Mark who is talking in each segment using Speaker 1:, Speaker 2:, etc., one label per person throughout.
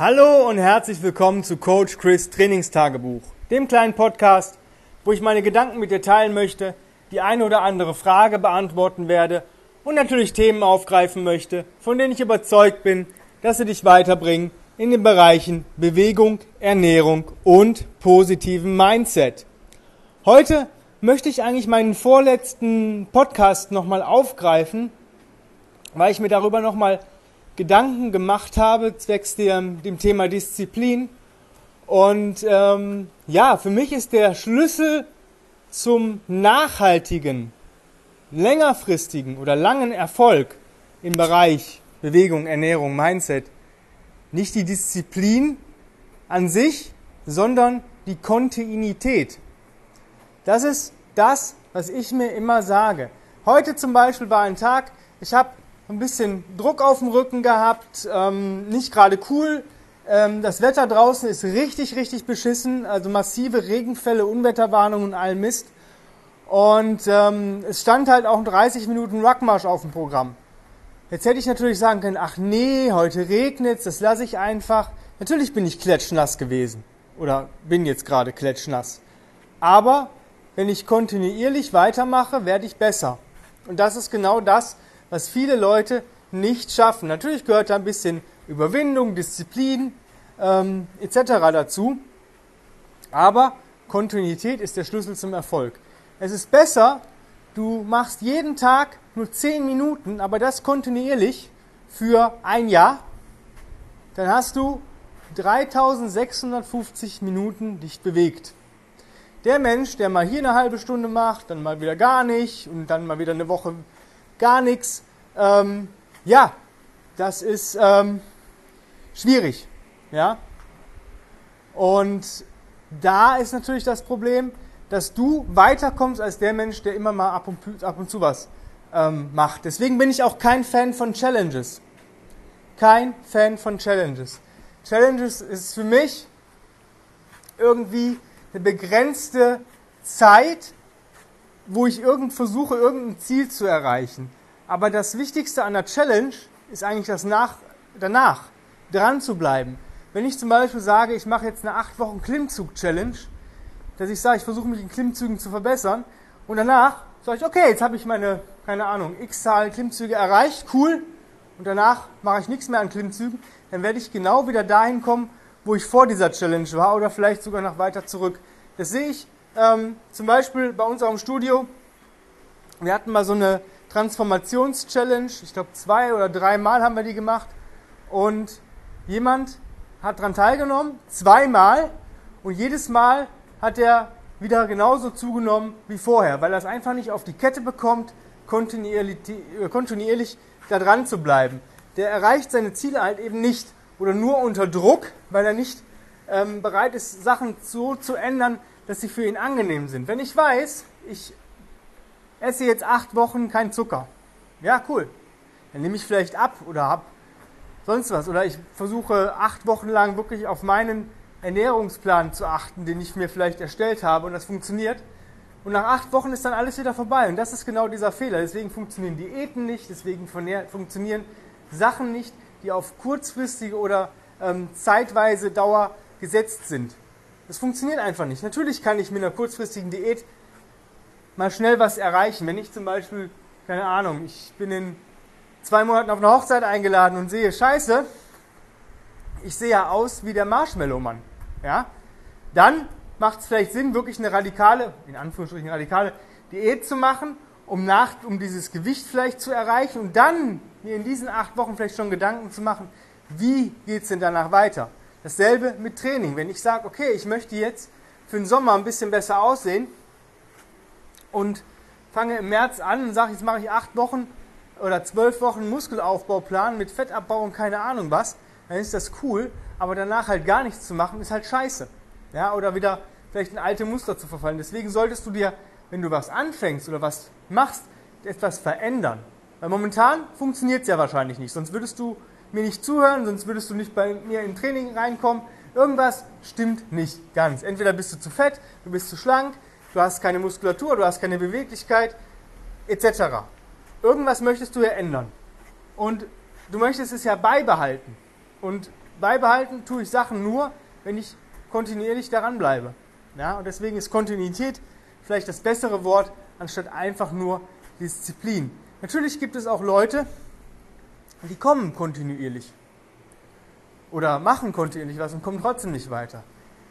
Speaker 1: Hallo und herzlich willkommen zu Coach Chris Trainingstagebuch, dem kleinen Podcast, wo ich meine Gedanken mit dir teilen möchte, die eine oder andere Frage beantworten werde und natürlich Themen aufgreifen möchte, von denen ich überzeugt bin, dass sie dich weiterbringen in den Bereichen Bewegung, Ernährung und positiven Mindset. Heute möchte ich eigentlich meinen vorletzten Podcast nochmal aufgreifen, weil ich mir darüber nochmal Gedanken gemacht habe, zwecks dem, dem Thema Disziplin. Und ähm, ja, für mich ist der Schlüssel zum nachhaltigen, längerfristigen oder langen Erfolg im Bereich Bewegung, Ernährung, Mindset nicht die Disziplin an sich, sondern die Kontinuität. Das ist das, was ich mir immer sage. Heute zum Beispiel war ein Tag, ich habe ein bisschen Druck auf dem Rücken gehabt, ähm, nicht gerade cool. Ähm, das Wetter draußen ist richtig, richtig beschissen, also massive Regenfälle, Unwetterwarnungen und all Mist. Und ähm, es stand halt auch ein 30 Minuten Ruckmarsch auf dem Programm. Jetzt hätte ich natürlich sagen können, ach nee, heute regnet das lasse ich einfach. Natürlich bin ich klatschnass gewesen oder bin jetzt gerade klatschnass. Aber wenn ich kontinuierlich weitermache, werde ich besser. Und das ist genau das, was viele Leute nicht schaffen. Natürlich gehört da ein bisschen Überwindung, Disziplin ähm, etc. dazu, aber Kontinuität ist der Schlüssel zum Erfolg. Es ist besser, du machst jeden Tag nur 10 Minuten, aber das kontinuierlich für ein Jahr, dann hast du 3650 Minuten dich bewegt. Der Mensch, der mal hier eine halbe Stunde macht, dann mal wieder gar nicht und dann mal wieder eine Woche gar nichts. Ähm, ja, das ist ähm, schwierig. Ja? Und da ist natürlich das Problem, dass du weiterkommst als der Mensch, der immer mal ab und, ab und zu was ähm, macht. Deswegen bin ich auch kein Fan von Challenges. Kein Fan von Challenges. Challenges ist für mich irgendwie eine begrenzte Zeit, wo ich irgend versuche, irgendein Ziel zu erreichen. Aber das Wichtigste an der Challenge ist eigentlich das nach, danach, dran zu bleiben. Wenn ich zum Beispiel sage, ich mache jetzt eine 8 Wochen Klimmzug-Challenge, dass ich sage, ich versuche mich in Klimmzügen zu verbessern und danach sage ich, okay, jetzt habe ich meine, keine Ahnung, x Zahl Klimmzüge erreicht, cool, und danach mache ich nichts mehr an Klimmzügen, dann werde ich genau wieder dahin kommen, wo ich vor dieser Challenge war oder vielleicht sogar noch weiter zurück. Das sehe ich ähm, zum Beispiel bei uns auch im Studio. Wir hatten mal so eine Transformations-Challenge. Ich glaube, zwei oder dreimal haben wir die gemacht. Und jemand hat daran teilgenommen, zweimal. Und jedes Mal hat er wieder genauso zugenommen wie vorher, weil er es einfach nicht auf die Kette bekommt, kontinuierlich, äh, kontinuierlich da dran zu bleiben. Der erreicht seine Ziele halt eben nicht oder nur unter Druck, weil er nicht ähm, bereit ist, Sachen so zu ändern, dass sie für ihn angenehm sind. Wenn ich weiß, ich esse jetzt acht Wochen kein Zucker, ja cool, dann nehme ich vielleicht ab oder hab sonst was. Oder ich versuche acht Wochen lang wirklich auf meinen Ernährungsplan zu achten, den ich mir vielleicht erstellt habe und das funktioniert. Und nach acht Wochen ist dann alles wieder vorbei. Und das ist genau dieser Fehler. Deswegen funktionieren Diäten nicht, deswegen funktionieren Sachen nicht, die auf kurzfristige oder ähm, zeitweise Dauer gesetzt sind. Das funktioniert einfach nicht. Natürlich kann ich mit einer kurzfristigen Diät mal schnell was erreichen. Wenn ich zum Beispiel, keine Ahnung, ich bin in zwei Monaten auf eine Hochzeit eingeladen und sehe, scheiße, ich sehe ja aus wie der Marshmallow-Mann. Ja? Dann macht es vielleicht Sinn, wirklich eine radikale, in Anführungsstrichen radikale Diät zu machen, um, nach, um dieses Gewicht vielleicht zu erreichen und dann mir in diesen acht Wochen vielleicht schon Gedanken zu machen, wie geht es denn danach weiter? Dasselbe mit Training. Wenn ich sage, okay, ich möchte jetzt für den Sommer ein bisschen besser aussehen und fange im März an und sage, jetzt mache ich acht Wochen oder zwölf Wochen Muskelaufbauplan mit Fettabbau und keine Ahnung was, dann ist das cool, aber danach halt gar nichts zu machen, ist halt scheiße. Ja, oder wieder vielleicht in alte Muster zu verfallen. Deswegen solltest du dir, wenn du was anfängst oder was machst, etwas verändern. Weil momentan funktioniert es ja wahrscheinlich nicht. Sonst würdest du mir nicht zuhören, sonst würdest du nicht bei mir im Training reinkommen. Irgendwas stimmt nicht ganz. Entweder bist du zu fett, du bist zu schlank, du hast keine Muskulatur, du hast keine Beweglichkeit, etc. Irgendwas möchtest du ja ändern. Und du möchtest es ja beibehalten. Und beibehalten tue ich Sachen nur, wenn ich kontinuierlich daran bleibe. Ja, und deswegen ist Kontinuität vielleicht das bessere Wort, anstatt einfach nur Disziplin. Natürlich gibt es auch Leute, die kommen kontinuierlich oder machen kontinuierlich was und kommen trotzdem nicht weiter.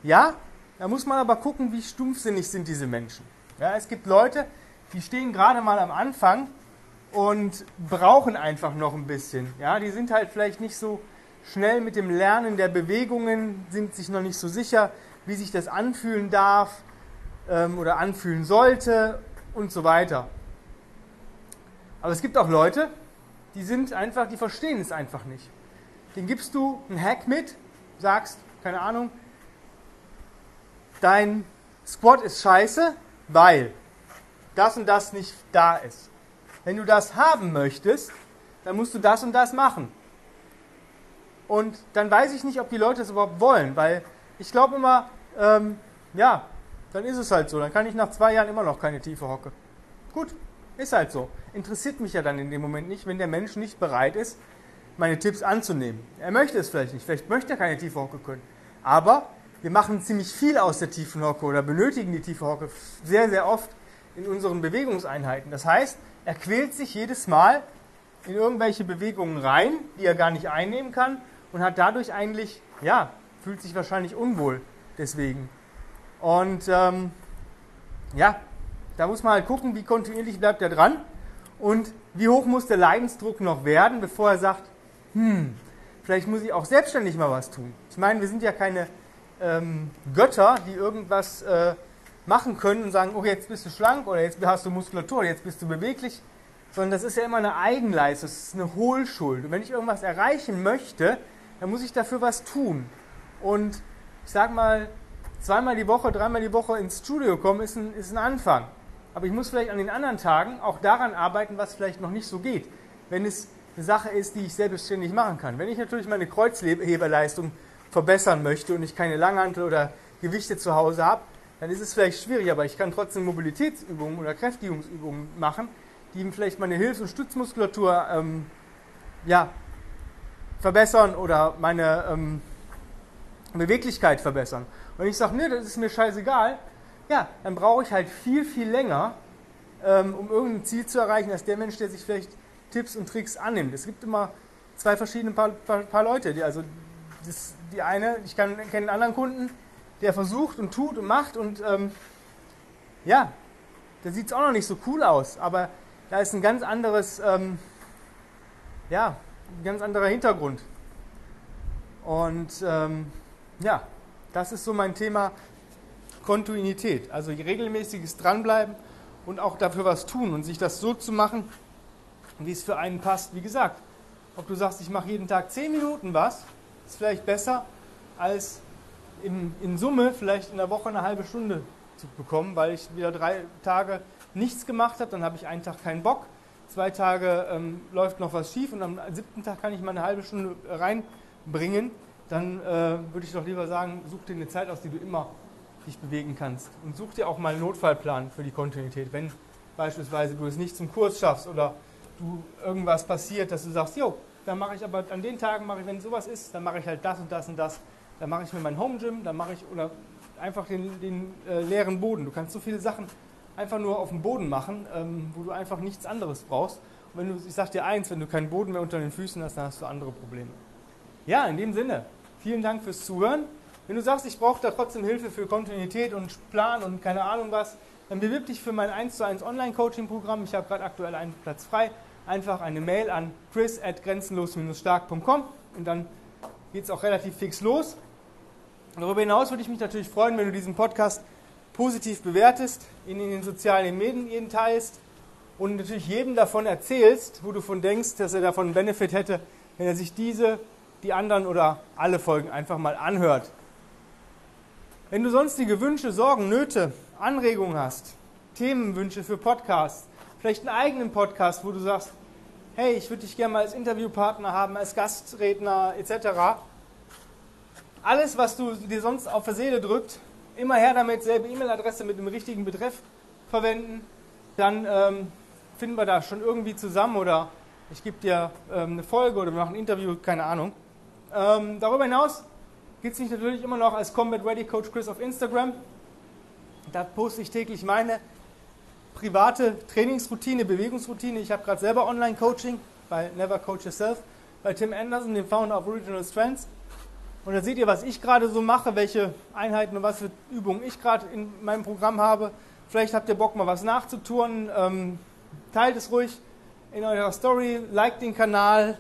Speaker 1: Ja, da muss man aber gucken, wie stumpfsinnig sind diese Menschen. Ja, es gibt Leute, die stehen gerade mal am Anfang und brauchen einfach noch ein bisschen. Ja, die sind halt vielleicht nicht so schnell mit dem Lernen der Bewegungen, sind sich noch nicht so sicher, wie sich das anfühlen darf ähm, oder anfühlen sollte und so weiter. Aber es gibt auch Leute, die sind einfach, die verstehen es einfach nicht. Den gibst du einen Hack mit, sagst, keine Ahnung, dein Squat ist scheiße, weil das und das nicht da ist. Wenn du das haben möchtest, dann musst du das und das machen. Und dann weiß ich nicht, ob die Leute das überhaupt wollen, weil ich glaube immer, ähm, ja, dann ist es halt so. Dann kann ich nach zwei Jahren immer noch keine tiefe Hocke. Gut, ist halt so. Interessiert mich ja dann in dem Moment nicht, wenn der Mensch nicht bereit ist, meine Tipps anzunehmen. Er möchte es vielleicht nicht, vielleicht möchte er keine tiefe Hocke können. Aber wir machen ziemlich viel aus der tiefen Hocke oder benötigen die tiefe Hocke sehr, sehr oft in unseren Bewegungseinheiten. Das heißt, er quält sich jedes Mal in irgendwelche Bewegungen rein, die er gar nicht einnehmen kann und hat dadurch eigentlich, ja, fühlt sich wahrscheinlich unwohl deswegen. Und ähm, ja, da muss man halt gucken, wie kontinuierlich bleibt er dran und wie hoch muss der Leidensdruck noch werden, bevor er sagt, hm, vielleicht muss ich auch selbstständig mal was tun. Ich meine, wir sind ja keine ähm, Götter, die irgendwas äh, machen können und sagen, oh, jetzt bist du schlank oder jetzt hast du Muskulatur, jetzt bist du beweglich, sondern das ist ja immer eine Eigenleistung, das ist eine Hohlschuld. Und wenn ich irgendwas erreichen möchte, dann muss ich dafür was tun. Und ich sag mal, zweimal die Woche, dreimal die Woche ins Studio kommen, ist ein, ist ein Anfang. Aber ich muss vielleicht an den anderen Tagen auch daran arbeiten, was vielleicht noch nicht so geht. Wenn es eine Sache ist, die ich selbstständig machen kann. Wenn ich natürlich meine Kreuzheberleistung verbessern möchte und ich keine Langhantel oder Gewichte zu Hause habe, dann ist es vielleicht schwierig, aber ich kann trotzdem Mobilitätsübungen oder Kräftigungsübungen machen, die vielleicht meine Hilfs- und Stützmuskulatur ähm, ja, verbessern oder meine ähm, Beweglichkeit verbessern. Und ich sage, nee, das ist mir scheißegal, ja, dann brauche ich halt viel, viel länger, ähm, um irgendein Ziel zu erreichen, als der Mensch, der sich vielleicht Tipps und Tricks annimmt. Es gibt immer zwei verschiedene paar, paar, paar Leute. Die, also das, die eine, ich kenne einen anderen Kunden, der versucht und tut und macht und ähm, ja, da sieht es auch noch nicht so cool aus, aber da ist ein ganz anderes, ähm, ja, ein ganz anderer Hintergrund. Und ähm, ja, das ist so mein Thema Kontinuität. Also regelmäßiges Dranbleiben und auch dafür was tun und sich das so zu machen, wie es für einen passt. Wie gesagt, ob du sagst, ich mache jeden Tag 10 Minuten was, ist vielleicht besser, als in, in Summe vielleicht in der Woche eine halbe Stunde zu bekommen, weil ich wieder drei Tage nichts gemacht habe, dann habe ich einen Tag keinen Bock, zwei Tage ähm, läuft noch was schief und am siebten Tag kann ich mal eine halbe Stunde reinbringen, dann äh, würde ich doch lieber sagen, such dir eine Zeit aus, die du immer dich bewegen kannst und such dir auch mal einen Notfallplan für die Kontinuität, wenn beispielsweise du es nicht zum Kurs schaffst oder du irgendwas passiert, dass du sagst, jo, dann mache ich aber an den Tagen mache ich, wenn sowas ist, dann mache ich halt das und das und das. Dann mache ich mir mein Home Gym, dann mache ich oder einfach den, den äh, leeren Boden. Du kannst so viele Sachen einfach nur auf dem Boden machen, ähm, wo du einfach nichts anderes brauchst. Und wenn du, ich sag dir eins, wenn du keinen Boden mehr unter den Füßen hast, dann hast du andere Probleme. Ja, in dem Sinne, vielen Dank fürs Zuhören. Wenn du sagst, ich brauche da trotzdem Hilfe für Kontinuität und Plan und keine Ahnung was, dann bewirb dich für mein 1 zu 1 Online-Coaching-Programm. Ich habe gerade aktuell einen Platz frei. Einfach eine Mail an chris at grenzenlos-stark.com und dann geht es auch relativ fix los. Darüber hinaus würde ich mich natürlich freuen, wenn du diesen Podcast positiv bewertest, ihn in den sozialen Medien teilst und natürlich jedem davon erzählst, wo du von denkst, dass er davon einen Benefit hätte, wenn er sich diese, die anderen oder alle Folgen einfach mal anhört. Wenn du sonstige Wünsche, Sorgen, Nöte, Anregungen hast, Themenwünsche für Podcasts, vielleicht einen eigenen Podcast, wo du sagst, hey, ich würde dich gerne mal als Interviewpartner haben, als Gastredner etc. Alles, was du dir sonst auf der Seele drückt, immer her damit, selbe E-Mail-Adresse mit dem richtigen Betreff verwenden. Dann ähm, finden wir da schon irgendwie zusammen oder ich gebe dir ähm, eine Folge oder wir machen ein Interview, keine Ahnung. Ähm, darüber hinaus gibt es mich natürlich immer noch als Combat Ready Coach Chris auf Instagram. Da poste ich täglich meine private Trainingsroutine, Bewegungsroutine. Ich habe gerade selber Online-Coaching bei Never Coach Yourself, bei Tim Anderson, dem Founder of Original Strengths. Und da seht ihr, was ich gerade so mache, welche Einheiten und was für Übungen ich gerade in meinem Programm habe. Vielleicht habt ihr Bock, mal was nachzutun. Ähm, teilt es ruhig in eurer Story, liked den Kanal,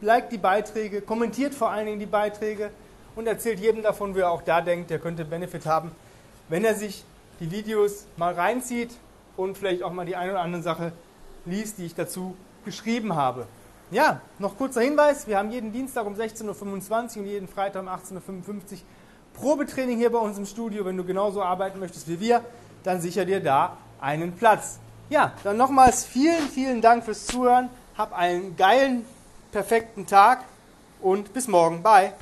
Speaker 1: liked die Beiträge, kommentiert vor allen Dingen die Beiträge und erzählt jedem davon, wer auch da denkt, der könnte Benefit haben, wenn er sich die Videos mal reinzieht und vielleicht auch mal die eine oder andere Sache liest, die ich dazu geschrieben habe. Ja, noch kurzer Hinweis, wir haben jeden Dienstag um 16.25 Uhr und jeden Freitag um 18.55 Uhr Probetraining hier bei uns im Studio. Wenn du genauso arbeiten möchtest wie wir, dann sicher dir da einen Platz. Ja, dann nochmals vielen, vielen Dank fürs Zuhören. Hab einen geilen, perfekten Tag und bis morgen. Bye.